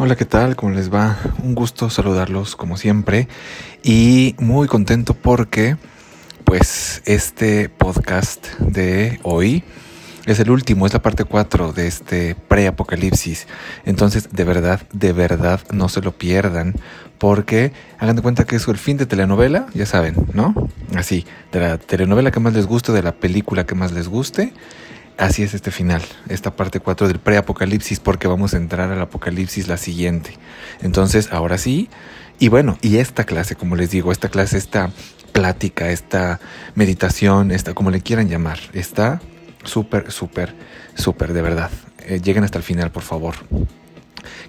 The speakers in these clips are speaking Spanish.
Hola, ¿qué tal? ¿Cómo les va? Un gusto saludarlos como siempre y muy contento porque pues este podcast de hoy es el último, es la parte 4 de este pre-apocalipsis. Entonces, de verdad, de verdad, no se lo pierdan porque hagan de cuenta que es el fin de telenovela, ya saben, ¿no? Así, de la telenovela que más les guste, de la película que más les guste Así es este final, esta parte 4 del pre-apocalipsis, porque vamos a entrar al apocalipsis la siguiente. Entonces, ahora sí, y bueno, y esta clase, como les digo, esta clase, esta plática, esta meditación, esta, como le quieran llamar, está súper, súper, súper, de verdad. Eh, lleguen hasta el final, por favor.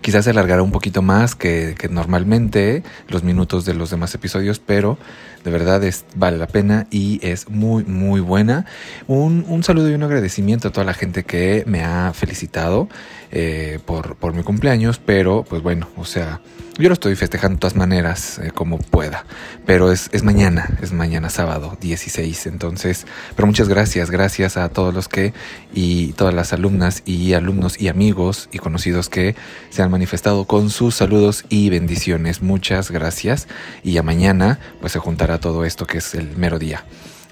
Quizás se alargará un poquito más que, normalmente los minutos de los demás episodios, pero de verdad es, vale la pena y es muy, muy buena. Un, un saludo y un agradecimiento a toda la gente que me ha felicitado eh, por, por mi cumpleaños, pero pues bueno, o sea, yo lo estoy festejando de todas maneras eh, como pueda, pero es, es, mañana, es mañana sábado 16, entonces, pero muchas gracias, gracias a todos los que y todas las alumnas y alumnos y amigos y conocidos que se han manifestado con sus saludos y bendiciones, muchas gracias y ya mañana pues se juntará todo esto que es el mero día.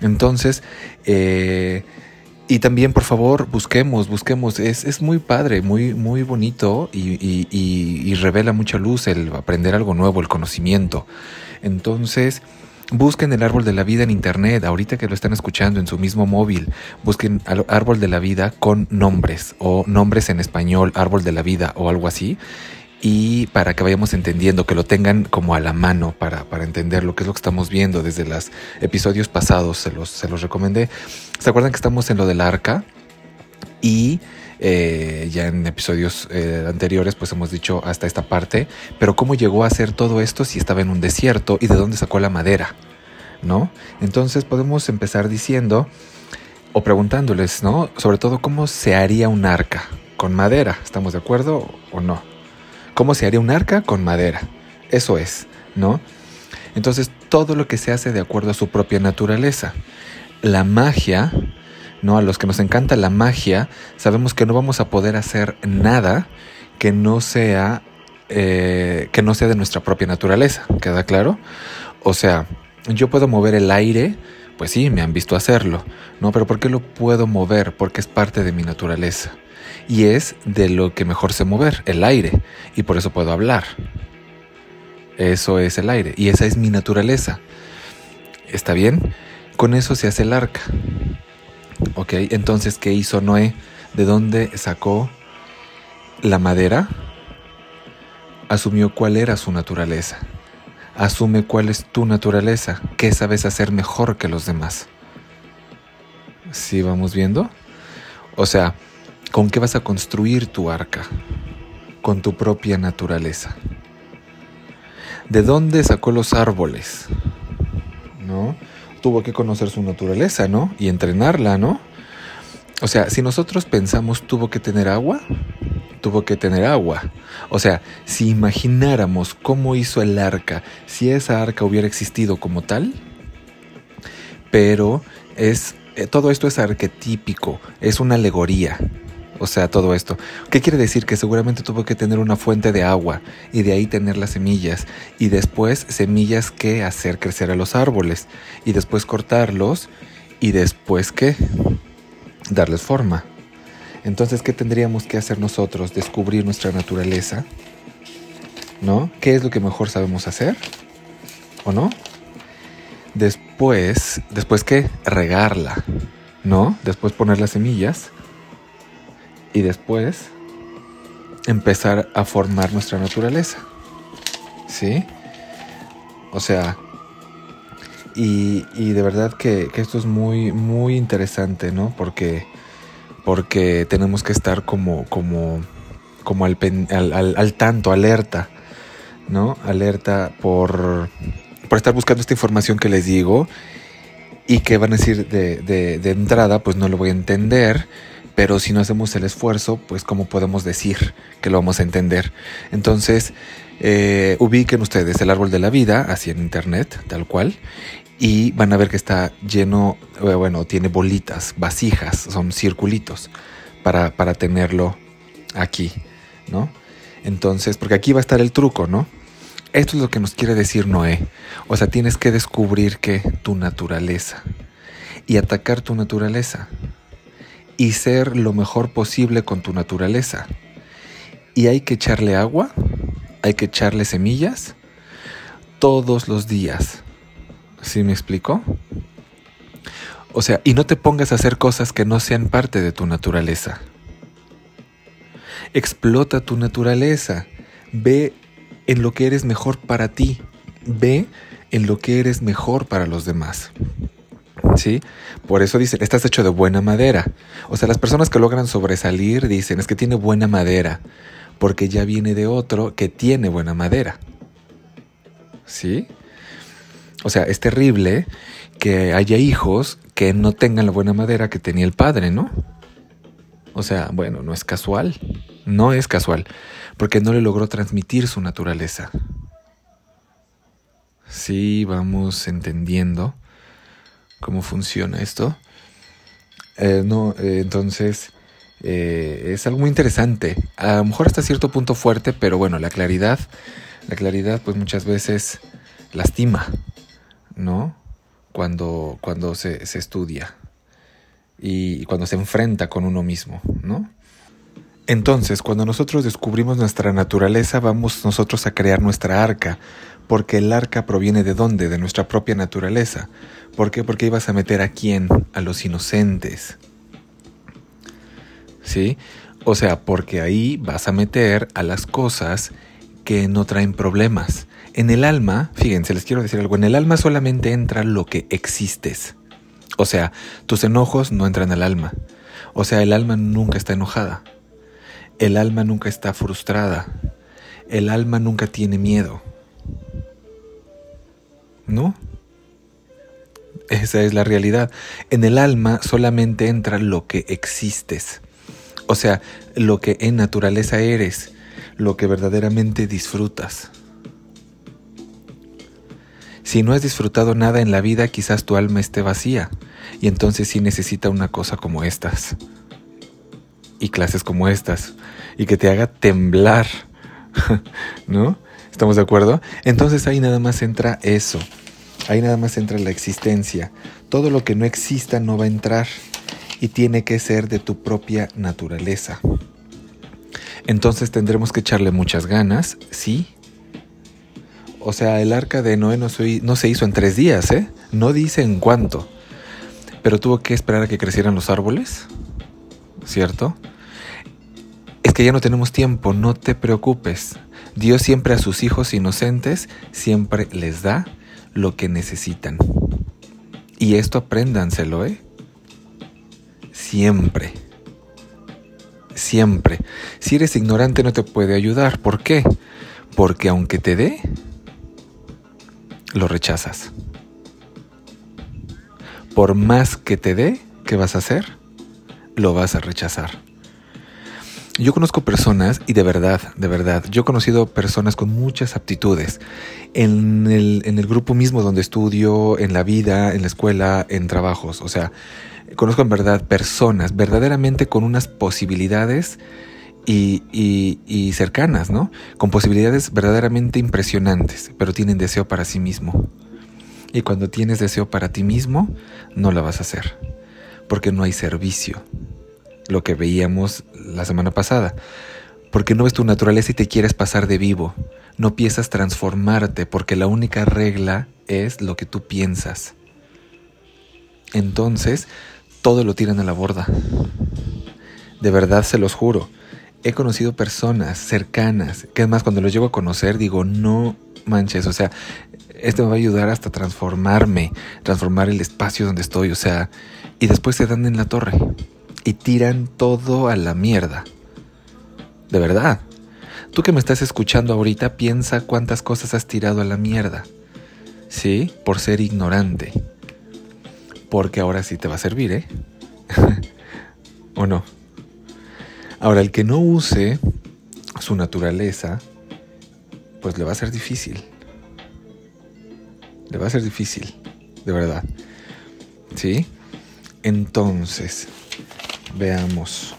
Entonces, eh, y también, por favor, busquemos, busquemos. Es, es muy padre, muy, muy bonito y, y, revela mucha luz el aprender algo nuevo, el conocimiento. Entonces, busquen el árbol de la vida en internet, ahorita que lo están escuchando en su mismo móvil. Busquen árbol de la vida con nombres o nombres en español, árbol de la vida o algo así y para que vayamos entendiendo, que lo tengan como a la mano para, para entender lo que es lo que estamos viendo desde los episodios pasados, se los, se los recomendé. ¿Se acuerdan que estamos en lo del arca? Y eh, ya en episodios eh, anteriores pues hemos dicho hasta esta parte, pero ¿cómo llegó a hacer todo esto si estaba en un desierto y de dónde sacó la madera? ¿No? Entonces podemos empezar diciendo o preguntándoles, ¿no? Sobre todo cómo se haría un arca con madera, ¿estamos de acuerdo o no? ¿Cómo se haría un arca con madera? Eso es, ¿no? Entonces, todo lo que se hace de acuerdo a su propia naturaleza. La magia, ¿no? A los que nos encanta la magia, sabemos que no vamos a poder hacer nada que no sea, eh, que no sea de nuestra propia naturaleza. ¿Queda claro? O sea, yo puedo mover el aire, pues sí, me han visto hacerlo, ¿no? Pero ¿por qué lo puedo mover? Porque es parte de mi naturaleza y es de lo que mejor sé mover, el aire, y por eso puedo hablar. Eso es el aire, y esa es mi naturaleza. ¿Está bien? Con eso se hace el arca. ¿Ok? Entonces, ¿qué hizo Noé? ¿De dónde sacó la madera? Asumió cuál era su naturaleza. Asume cuál es tu naturaleza. ¿Qué sabes hacer mejor que los demás? ¿Sí vamos viendo? O sea, ¿Con qué vas a construir tu arca? Con tu propia naturaleza. ¿De dónde sacó los árboles? ¿No? Tuvo que conocer su naturaleza, ¿no? Y entrenarla, ¿no? O sea, si nosotros pensamos tuvo que tener agua, tuvo que tener agua. O sea, si imagináramos cómo hizo el arca, si esa arca hubiera existido como tal, pero es eh, todo esto es arquetípico, es una alegoría, o sea, todo esto. ¿Qué quiere decir? Que seguramente tuvo que tener una fuente de agua y de ahí tener las semillas y después semillas que hacer crecer a los árboles y después cortarlos y después qué? Darles forma. Entonces, ¿qué tendríamos que hacer nosotros? Descubrir nuestra naturaleza. ¿No? ¿Qué es lo que mejor sabemos hacer? ¿O no? Después, después qué? Regarla. ¿No? Después poner las semillas y después empezar a formar nuestra naturaleza. ¿Sí? O sea, y, de verdad que, esto es muy, muy interesante, ¿no? Porque, porque tenemos que estar como, como, como al, al, tanto, alerta, ¿no? Alerta por, por estar buscando esta información que les digo y que van a decir de, de, de entrada, pues no lo voy a entender pero si no hacemos el esfuerzo, pues cómo podemos decir que lo vamos a entender. Entonces, eh, ubiquen ustedes el árbol de la vida, así en internet, tal cual, y van a ver que está lleno, eh, bueno, tiene bolitas, vasijas, son circulitos para, para tenerlo aquí, ¿no? Entonces, porque aquí va a estar el truco, ¿no? Esto es lo que nos quiere decir Noé. O sea, tienes que descubrir que tu naturaleza y atacar tu naturaleza y ser lo mejor posible con tu naturaleza. Y hay que echarle agua, hay que echarle semillas todos los días. ¿Sí me explico? O sea, y no te pongas a hacer cosas que no sean parte de tu naturaleza. Explota tu naturaleza. Ve en lo que eres mejor para ti. Ve en lo que eres mejor para los demás. ¿Sí? Por eso dicen, estás hecho de buena madera. O sea, las personas que logran sobresalir dicen, es que tiene buena madera, porque ya viene de otro que tiene buena madera. ¿Sí? O sea, es terrible que haya hijos que no tengan la buena madera que tenía el padre, ¿no? O sea, bueno, no es casual, no es casual, porque no le logró transmitir su naturaleza. Sí, vamos entendiendo cómo funciona esto. Eh, no, eh, entonces eh, es algo muy interesante. A lo mejor hasta cierto punto fuerte, pero bueno, la claridad, la claridad, pues muchas veces lastima, ¿no? Cuando, cuando se, se estudia y cuando se enfrenta con uno mismo, ¿no? Entonces, cuando nosotros descubrimos nuestra naturaleza, vamos nosotros a crear nuestra arca, porque el arca proviene de dónde? De nuestra propia naturaleza. ¿Por qué? Porque ibas a meter a quién? A los inocentes. ¿Sí? O sea, porque ahí vas a meter a las cosas que no traen problemas. En el alma, fíjense, les quiero decir algo, en el alma solamente entra lo que existes. O sea, tus enojos no entran al alma. O sea, el alma nunca está enojada. El alma nunca está frustrada. El alma nunca tiene miedo. ¿No? Esa es la realidad. En el alma solamente entra lo que existes. O sea, lo que en naturaleza eres, lo que verdaderamente disfrutas. Si no has disfrutado nada en la vida, quizás tu alma esté vacía y entonces sí necesita una cosa como estas y clases como estas y que te haga temblar, ¿no? ¿Estamos de acuerdo? Entonces ahí nada más entra eso, ahí nada más entra la existencia. Todo lo que no exista no va a entrar y tiene que ser de tu propia naturaleza. Entonces tendremos que echarle muchas ganas, sí. O sea, el arca de Noé no, se hizo en tres días, ¿eh? No dice en cuánto. Pero tuvo que esperar a que crecieran los árboles, ¿cierto? Es que ya no tenemos tiempo, no te preocupes. Dios siempre a sus hijos inocentes, siempre les da lo que necesitan. Y esto apréndanselo, ¿eh? Siempre. Siempre. Si eres ignorante no te puede ayudar. ¿Por qué? Porque aunque te dé, lo rechazas. Por más que te dé, ¿qué vas a hacer? Lo vas a rechazar. Yo conozco personas, y de verdad, de verdad, yo he conocido personas con muchas aptitudes en el, grupo mismo donde estudio, en la vida, en la escuela, en trabajos. O sea, conozco en verdad personas verdaderamente con unas posibilidades y, y, cercanas, ¿no? Con posibilidades verdaderamente impresionantes, pero tienen deseo para sí mismo. Y cuando tienes deseo para ti mismo, no la vas a hacer, porque no hay servicio lo que veíamos la semana pasada. Porque no ves tu naturaleza y te quieres pasar de vivo. No piensas transformarte porque la única regla es lo que tú piensas. Entonces, todo lo tiran a la borda. De verdad se los juro. He conocido personas cercanas que además cuando los llego a conocer digo, no manches, o sea, esto me va a ayudar hasta transformarme, transformar el espacio donde estoy, o sea, y después se dan en la torre y tiran todo a la mierda. De verdad. Tú que me estás escuchando ahorita, piensa cuántas cosas has tirado a la mierda. ¿Sí? Por ser ignorante. Porque ahora sí te va a servir, ¿eh? ¿O no? Ahora, el que no use su naturaleza, pues le va a ser difícil. Le va a ser difícil, de verdad. ¿Sí? Entonces, veamos.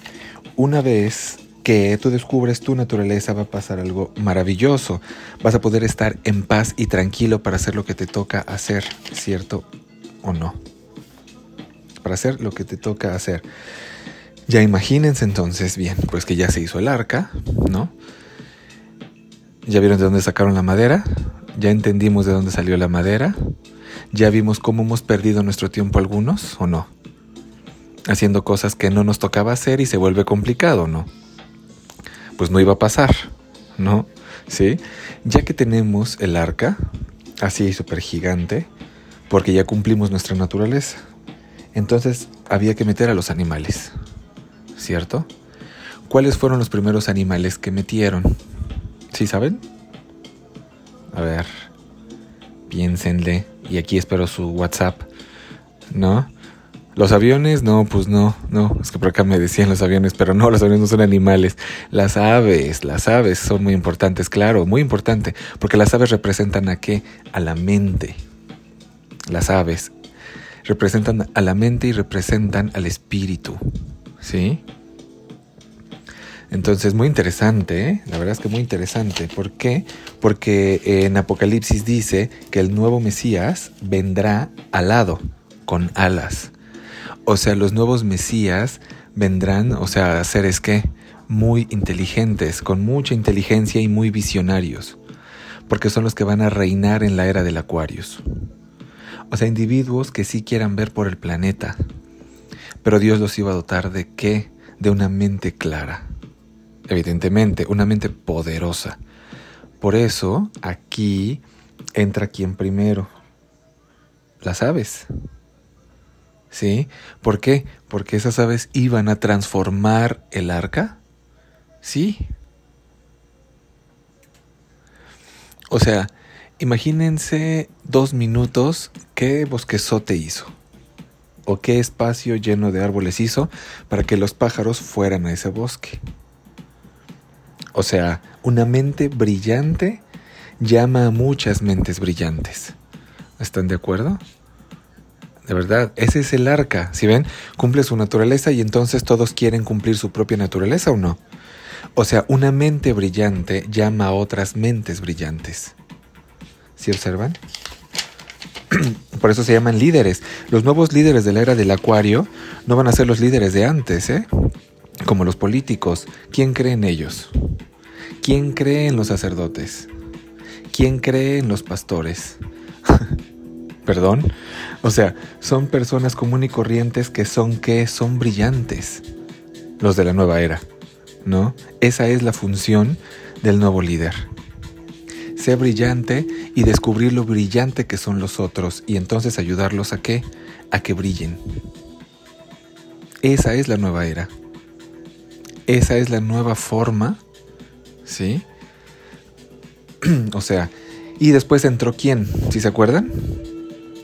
Una vez que tú descubres tu naturaleza, va a pasar algo maravilloso. Vas a poder estar en paz y tranquilo para hacer lo que te toca hacer, ¿cierto o no? Para hacer lo que te toca hacer. Ya imagínense entonces, bien, pues que ya se hizo el arca, ¿no? Ya vieron de dónde sacaron la madera, ya entendimos de dónde salió la madera, ya vimos cómo hemos perdido nuestro tiempo algunos, ¿o no? Haciendo cosas que no nos tocaba hacer y se vuelve complicado, ¿no? Pues no iba a pasar, ¿no? ¿Sí? Ya que tenemos el arca, así súper gigante, porque ya cumplimos nuestra naturaleza, entonces había que meter a los animales. ¿cierto? ¿Cuáles fueron los primeros animales que metieron? ¿Sí saben? A ver, piénsenle. Y aquí espero su WhatsApp. ¿No? Los aviones, no, pues no, no. Es que por acá me decían los aviones, pero no, los aviones no son animales. Las aves, las aves son muy importantes, claro, muy importante. Porque las aves representan a qué? A la mente. Las aves representan a la mente y representan al espíritu. ¿Sí? Entonces, muy interesante, ¿eh? la verdad es que muy interesante. ¿Por qué? Porque en Apocalipsis dice que el nuevo Mesías vendrá alado, con alas. O sea, los nuevos Mesías vendrán, o sea, seres que muy inteligentes, con mucha inteligencia y muy visionarios, porque son los que van a reinar en la era del Aquarius. O sea, individuos que sí quieran ver por el planeta, pero Dios los iba a dotar de qué? De una mente clara evidentemente, una mente poderosa. Por eso aquí entra quien primero. Las aves. ¿Sí? ¿Por qué? Porque esas aves iban a transformar el arca. Sí. O sea, imagínense dos minutos qué bosquezote hizo o qué espacio lleno de árboles hizo para que los pájaros fueran a ese bosque. O sea, una mente brillante llama a muchas mentes brillantes. ¿Están de acuerdo? De verdad, ese es el arca. Si ven, cumple su naturaleza y entonces todos quieren cumplir su propia naturaleza o no. O sea, una mente brillante llama a otras mentes brillantes. ¿Sí observan? Por eso se llaman líderes. Los nuevos líderes de la era del acuario no van a ser los líderes de antes, ¿eh? Como los políticos. ¿Quién cree en ellos? ¿Quién cree en los sacerdotes? ¿Quién cree en los pastores? Perdón. O sea, son personas comunes y corrientes que son que son brillantes. Los de la nueva era. ¿No? Esa es la función del nuevo líder. Ser brillante y descubrir lo brillante que son los otros y entonces ayudarlos a qué? A que brillen. Esa es la nueva era. Esa es la nueva forma ¿sí? o sea, y después entró quién, ¿sí se acuerdan?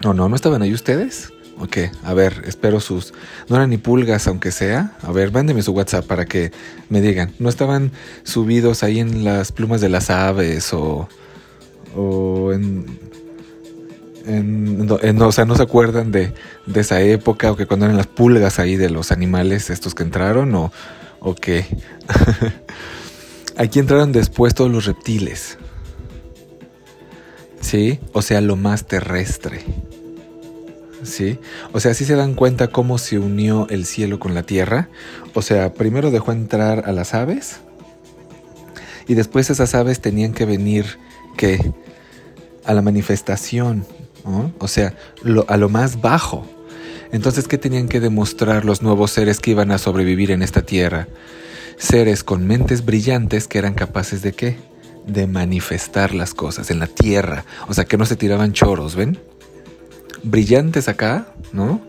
No, no, ¿no estaban ahí ustedes? Ok, a ver, espero sus... No eran ni pulgas, aunque sea. A ver, mándeme su WhatsApp para que me digan. ¿No estaban subidos ahí en las plumas de las aves o... o en... en, o sea, ¿no se acuerdan de, de, esa época o que cuando eran las pulgas ahí de los animales estos que entraron o, o qué? Aquí entraron después todos los reptiles. ¿Sí? O sea, lo más terrestre. ¿Sí? O sea, ¿sí se dan cuenta cómo se unió el cielo con la tierra? O sea, primero dejó entrar a las aves y después esas aves tenían que venir, ¿qué? A la manifestación, o sea, a lo más bajo. Entonces, ¿qué tenían que demostrar los nuevos seres que iban a sobrevivir en esta tierra? seres con mentes brillantes que eran capaces de qué? De manifestar las cosas en la tierra. O sea, que no se tiraban choros, ¿ven? Brillantes acá, ¿no?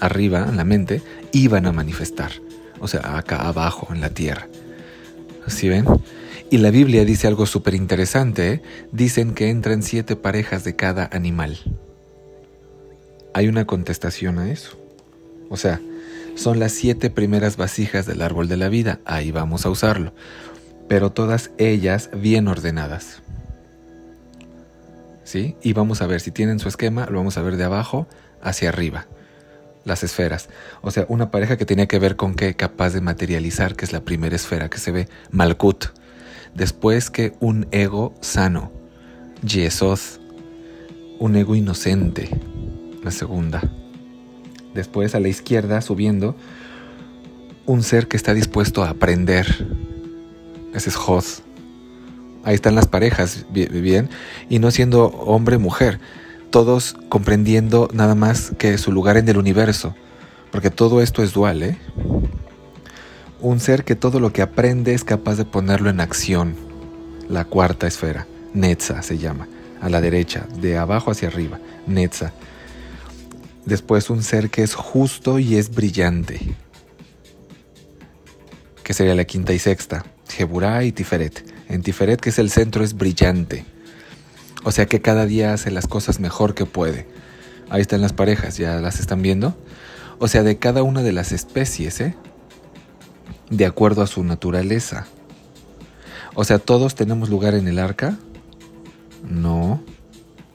Arriba, en la mente, iban a manifestar. O sea, acá abajo, en la tierra. ¿Sí ven? Y la Biblia dice algo súper interesante. ¿eh? Dicen que entran siete parejas de cada animal. Hay una contestación a eso. O sea, son las siete primeras vasijas del árbol de la vida, ahí vamos a usarlo, pero todas ellas bien ordenadas. Y vamos a ver si tienen su esquema, lo vamos a ver de abajo hacia arriba. las esferas. O sea, una pareja que tenía que ver con que capaz de materializar, que es la primera esfera que se ve, Malkut. Después que un ego sano, Yesod, un ego inocente, la segunda. Después a la izquierda, subiendo, un ser que está dispuesto a aprender. Ese es Hod. Ahí están las parejas, bien, y no siendo hombre-mujer, todos comprendiendo nada más que su lugar en el universo, porque todo esto es dual, ¿eh? Un ser que todo lo que aprende es capaz de ponerlo en acción. La cuarta esfera, Netza se llama, a la derecha, de abajo hacia arriba, Netza. Después un ser que es justo y es brillante, que sería la quinta y sexta, Jeburá y Tiferet. En Tiferet, que es el centro, es brillante. O sea que cada día hace las cosas mejor que puede. Ahí están las parejas, ¿ya las están viendo? O sea, de cada una de las especies, ¿eh? De acuerdo a su naturaleza. O sea, ¿todos tenemos lugar en el arca? No.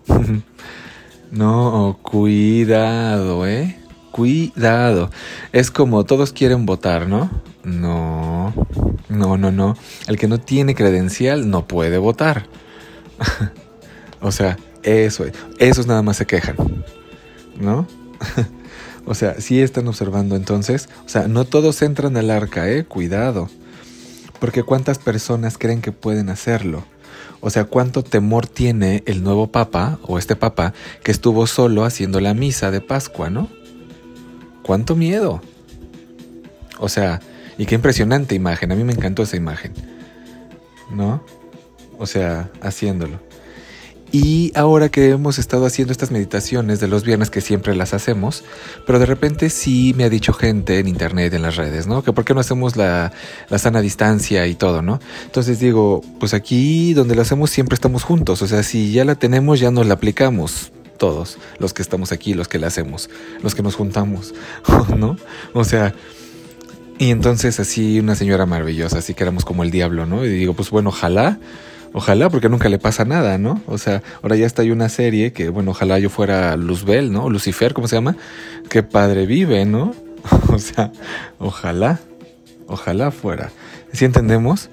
no, cuidado, ¿eh? Cuidado. Es como todos quieren votar, ¿no? No, no, no, no. El que no tiene credencial no puede votar. o sea, eso, esos nada más se quejan, ¿no? o sea, sí están observando entonces. O sea, no todos entran al arca, ¿eh? Cuidado. Porque cuántas personas creen que pueden hacerlo. O sea, cuánto temor tiene el nuevo papa o este papa que estuvo solo haciendo la misa de Pascua, ¿no? ¿Cuánto miedo? O sea, y qué impresionante imagen, a mí me encantó esa imagen. ¿No? O sea, haciéndolo. Y ahora que hemos estado haciendo estas meditaciones de los viernes que siempre las hacemos, pero de repente sí me ha dicho gente en internet, en las redes, ¿no? Que por qué no hacemos la, la sana distancia y todo, ¿no? Entonces digo, pues aquí donde lo hacemos siempre estamos juntos, o sea, si ya la tenemos ya nos la aplicamos, todos, los que estamos aquí, los que la hacemos, los que nos juntamos, ¿no? O sea, y entonces así una señora maravillosa, así que éramos como el diablo, ¿no? Y digo, pues bueno, ojalá, ojalá, porque nunca le pasa nada, ¿no? O sea, ahora ya está hay una serie que, bueno, ojalá yo fuera Luzbel, ¿no? Lucifer, ¿cómo se llama? Qué padre vive, ¿no? o sea, ojalá, ojalá fuera. ¿Sí entendemos?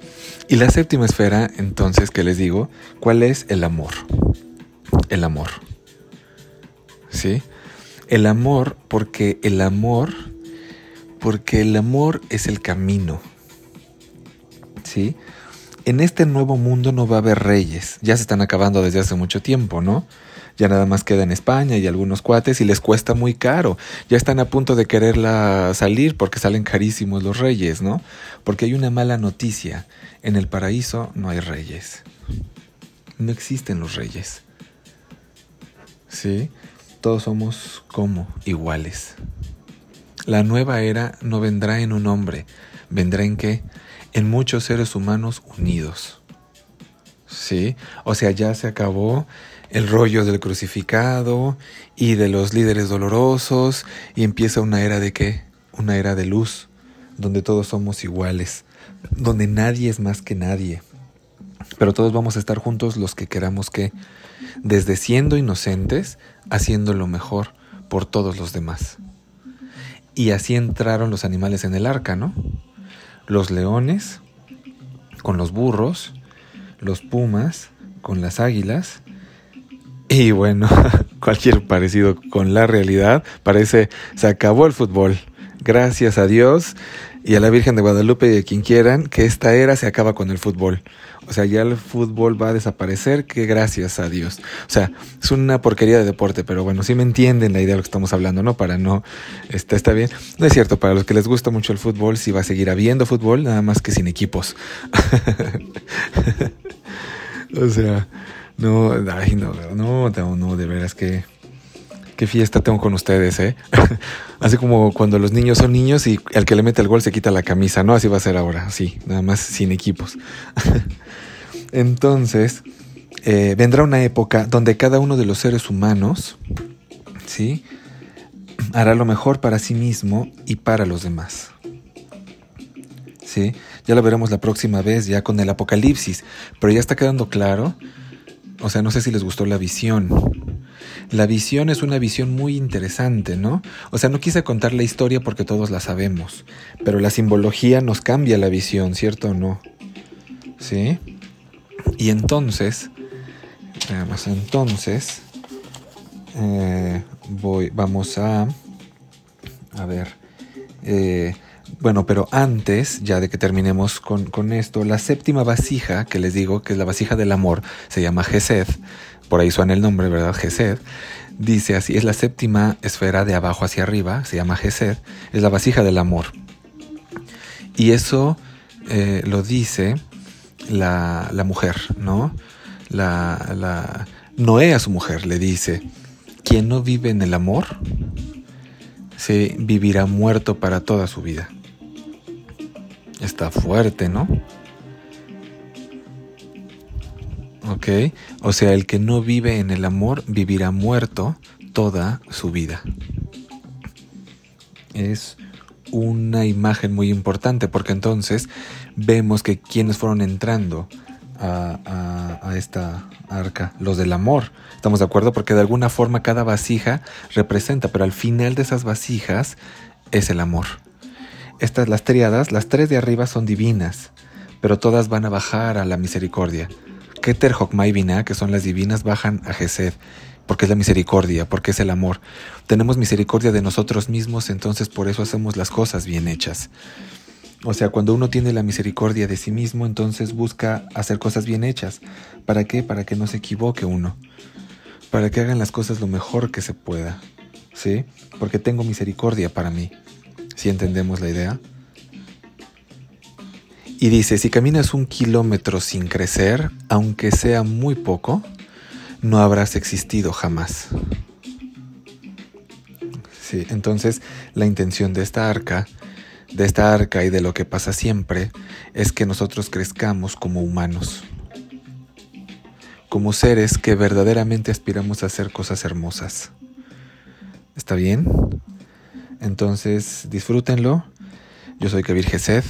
Y la séptima esfera, entonces, ¿qué les digo? ¿Cuál es el amor? El amor. ¿Sí? El amor, porque el amor porque el amor es el camino. ¿Sí? En este nuevo mundo no va a haber reyes, ya se están acabando desde hace mucho tiempo, ¿no? Ya nada más queda en España y algunos cuates y les cuesta muy caro. Ya están a punto de quererla salir porque salen carísimos los reyes, ¿no? Porque hay una mala noticia. En el paraíso no hay reyes. No existen los reyes. ¿Sí? Todos somos como iguales. La nueva era no vendrá en un hombre, vendrá en qué? En muchos seres humanos unidos. ¿Sí? O sea, ya se acabó el rollo del crucificado y de los líderes dolorosos y empieza una era de qué? Una era de luz, donde todos somos iguales, donde nadie es más que nadie. Pero todos vamos a estar juntos los que queramos que, desde siendo inocentes, haciendo lo mejor por todos los demás. Y así entraron los animales en el arca, ¿no? Los leones con los burros, los pumas con las águilas. Y bueno, cualquier parecido con la realidad, parece se acabó el fútbol. Gracias a Dios y a la Virgen de Guadalupe y a quien quieran, que esta era se acaba con el fútbol. O sea, ya el fútbol va a desaparecer, que gracias a Dios. O sea, es una porquería de deporte, pero bueno, sí me entienden la idea de lo que estamos hablando, ¿no? Para no, está, está bien. No es cierto, para los que les gusta mucho el fútbol, sí va a seguir habiendo fútbol, nada más que sin equipos. o sea, no, ay, no, no, no, de veras que qué fiesta tengo con ustedes, ¿eh? Así como cuando los niños son niños y el que le mete el gol se quita la camisa, ¿no? Así va a ser ahora, sí, nada más sin equipos. Entonces, eh, vendrá una época donde cada uno de los seres humanos, ¿sí? Hará lo mejor para sí mismo y para los demás. ¿Sí? Ya lo veremos la próxima vez, ya con el apocalipsis, pero ya está quedando claro, o sea, no sé si les gustó la visión la visión es una visión muy interesante, ¿no? O sea, no quise contar la historia porque todos la sabemos, pero la simbología nos cambia la visión, ¿cierto o no? ¿Sí? Y entonces, más entonces, eh, voy, vamos a, a ver, eh, bueno, pero antes, ya de que terminemos con, esto, la séptima vasija, que les digo que es la vasija del amor, se llama Gesed, por ahí suena el nombre, ¿verdad? Gesed. Dice así, es la séptima esfera de abajo hacia arriba, se llama Gesed, es la vasija del amor. Y eso eh, lo dice la, mujer, ¿no? La, la, Noé a su mujer le dice, quien no vive en el amor, se vivirá muerto para toda su vida. Está fuerte, ¿no? Ok, o sea, el que no vive en el amor vivirá muerto toda su vida. Es una imagen muy importante porque entonces vemos que quienes fueron entrando a, a, esta arca, los del amor. ¿Estamos de acuerdo? Porque de alguna forma cada vasija representa, pero al final de esas vasijas es el amor. Estas, las triadas, las tres de arriba son divinas, pero todas van a bajar a la misericordia. Binah, que son las divinas, bajan a Gesed, porque es la misericordia, porque es el amor. Tenemos misericordia de nosotros mismos, entonces por eso hacemos las cosas bien hechas. O sea, cuando uno tiene la misericordia de sí mismo, entonces busca hacer cosas bien hechas. ¿Para qué? Para que no se equivoque uno. Para que hagan las cosas lo mejor que se pueda. ¿Sí? Porque tengo misericordia para mí si entendemos la idea. Y dice, si caminas un kilómetro sin crecer, aunque sea muy poco, no habrás existido jamás. Sí, entonces la intención de esta arca, de esta arca y de lo que pasa siempre, es que nosotros crezcamos como humanos, como seres que verdaderamente aspiramos a hacer cosas hermosas. ¿Está bien? Entonces, disfrútenlo. Yo soy Kavir Gesed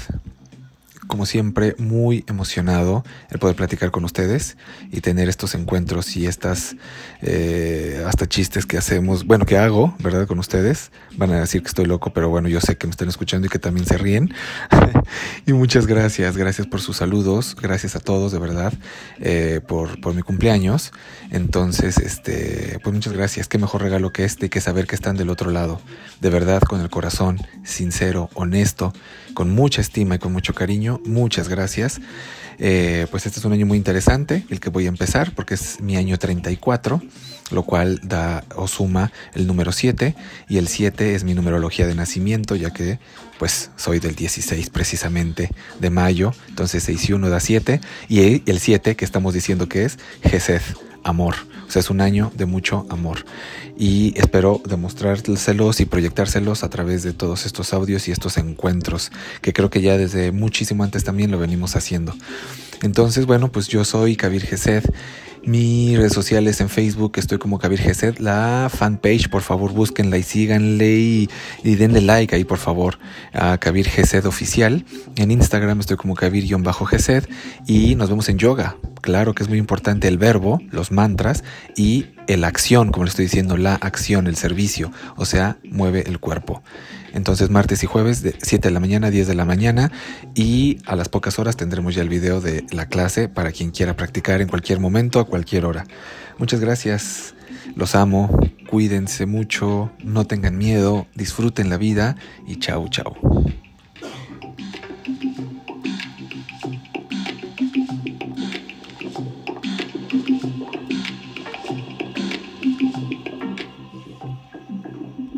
como siempre, muy emocionado el poder platicar con ustedes y tener estos encuentros y estas eh, hasta chistes que hacemos, bueno, que hago, ¿verdad? Con ustedes. Van a decir que estoy loco, pero bueno, yo sé que me están escuchando y que también se ríen. y muchas gracias, gracias por sus saludos, gracias a todos, de verdad, eh, por, por mi cumpleaños. Entonces, este, pues muchas gracias. Qué mejor regalo que este y que saber que están del otro lado, de verdad, con el corazón sincero, honesto, con mucha estima y con mucho cariño muchas gracias. Eh, pues este es un año muy interesante, el que voy a empezar, porque es mi año 34, lo cual da o suma el número 7, y el 7 es mi numerología de nacimiento, ya que pues soy del 16 precisamente de mayo, entonces 6 y 1 da 7, y el 7 que estamos diciendo que es Gesed, amor. O sea, es un año de mucho amor. Y espero demostrárselos y proyectárselos a través de todos estos audios y estos encuentros, que creo que ya desde muchísimo antes también lo venimos haciendo. Entonces, bueno, pues yo soy Kabir Gesed mis redes sociales en Facebook estoy como Kabir Gesed. La fanpage, por favor, búsquenla y síganle y, denle like ahí, por favor, a Kabir Gesed Oficial. En Instagram estoy como Kabir-Gesed. Y nos vemos en yoga. Claro que es muy importante el verbo, los mantras y la acción, como le estoy diciendo, la acción, el servicio. O sea, mueve el cuerpo. Entonces martes y jueves de 7 de la mañana a 10 de la mañana y a las pocas horas tendremos ya el video de la clase para quien quiera practicar en cualquier momento, a cualquier hora. Muchas gracias, los amo, cuídense mucho, no tengan miedo, disfruten la vida y chau chau.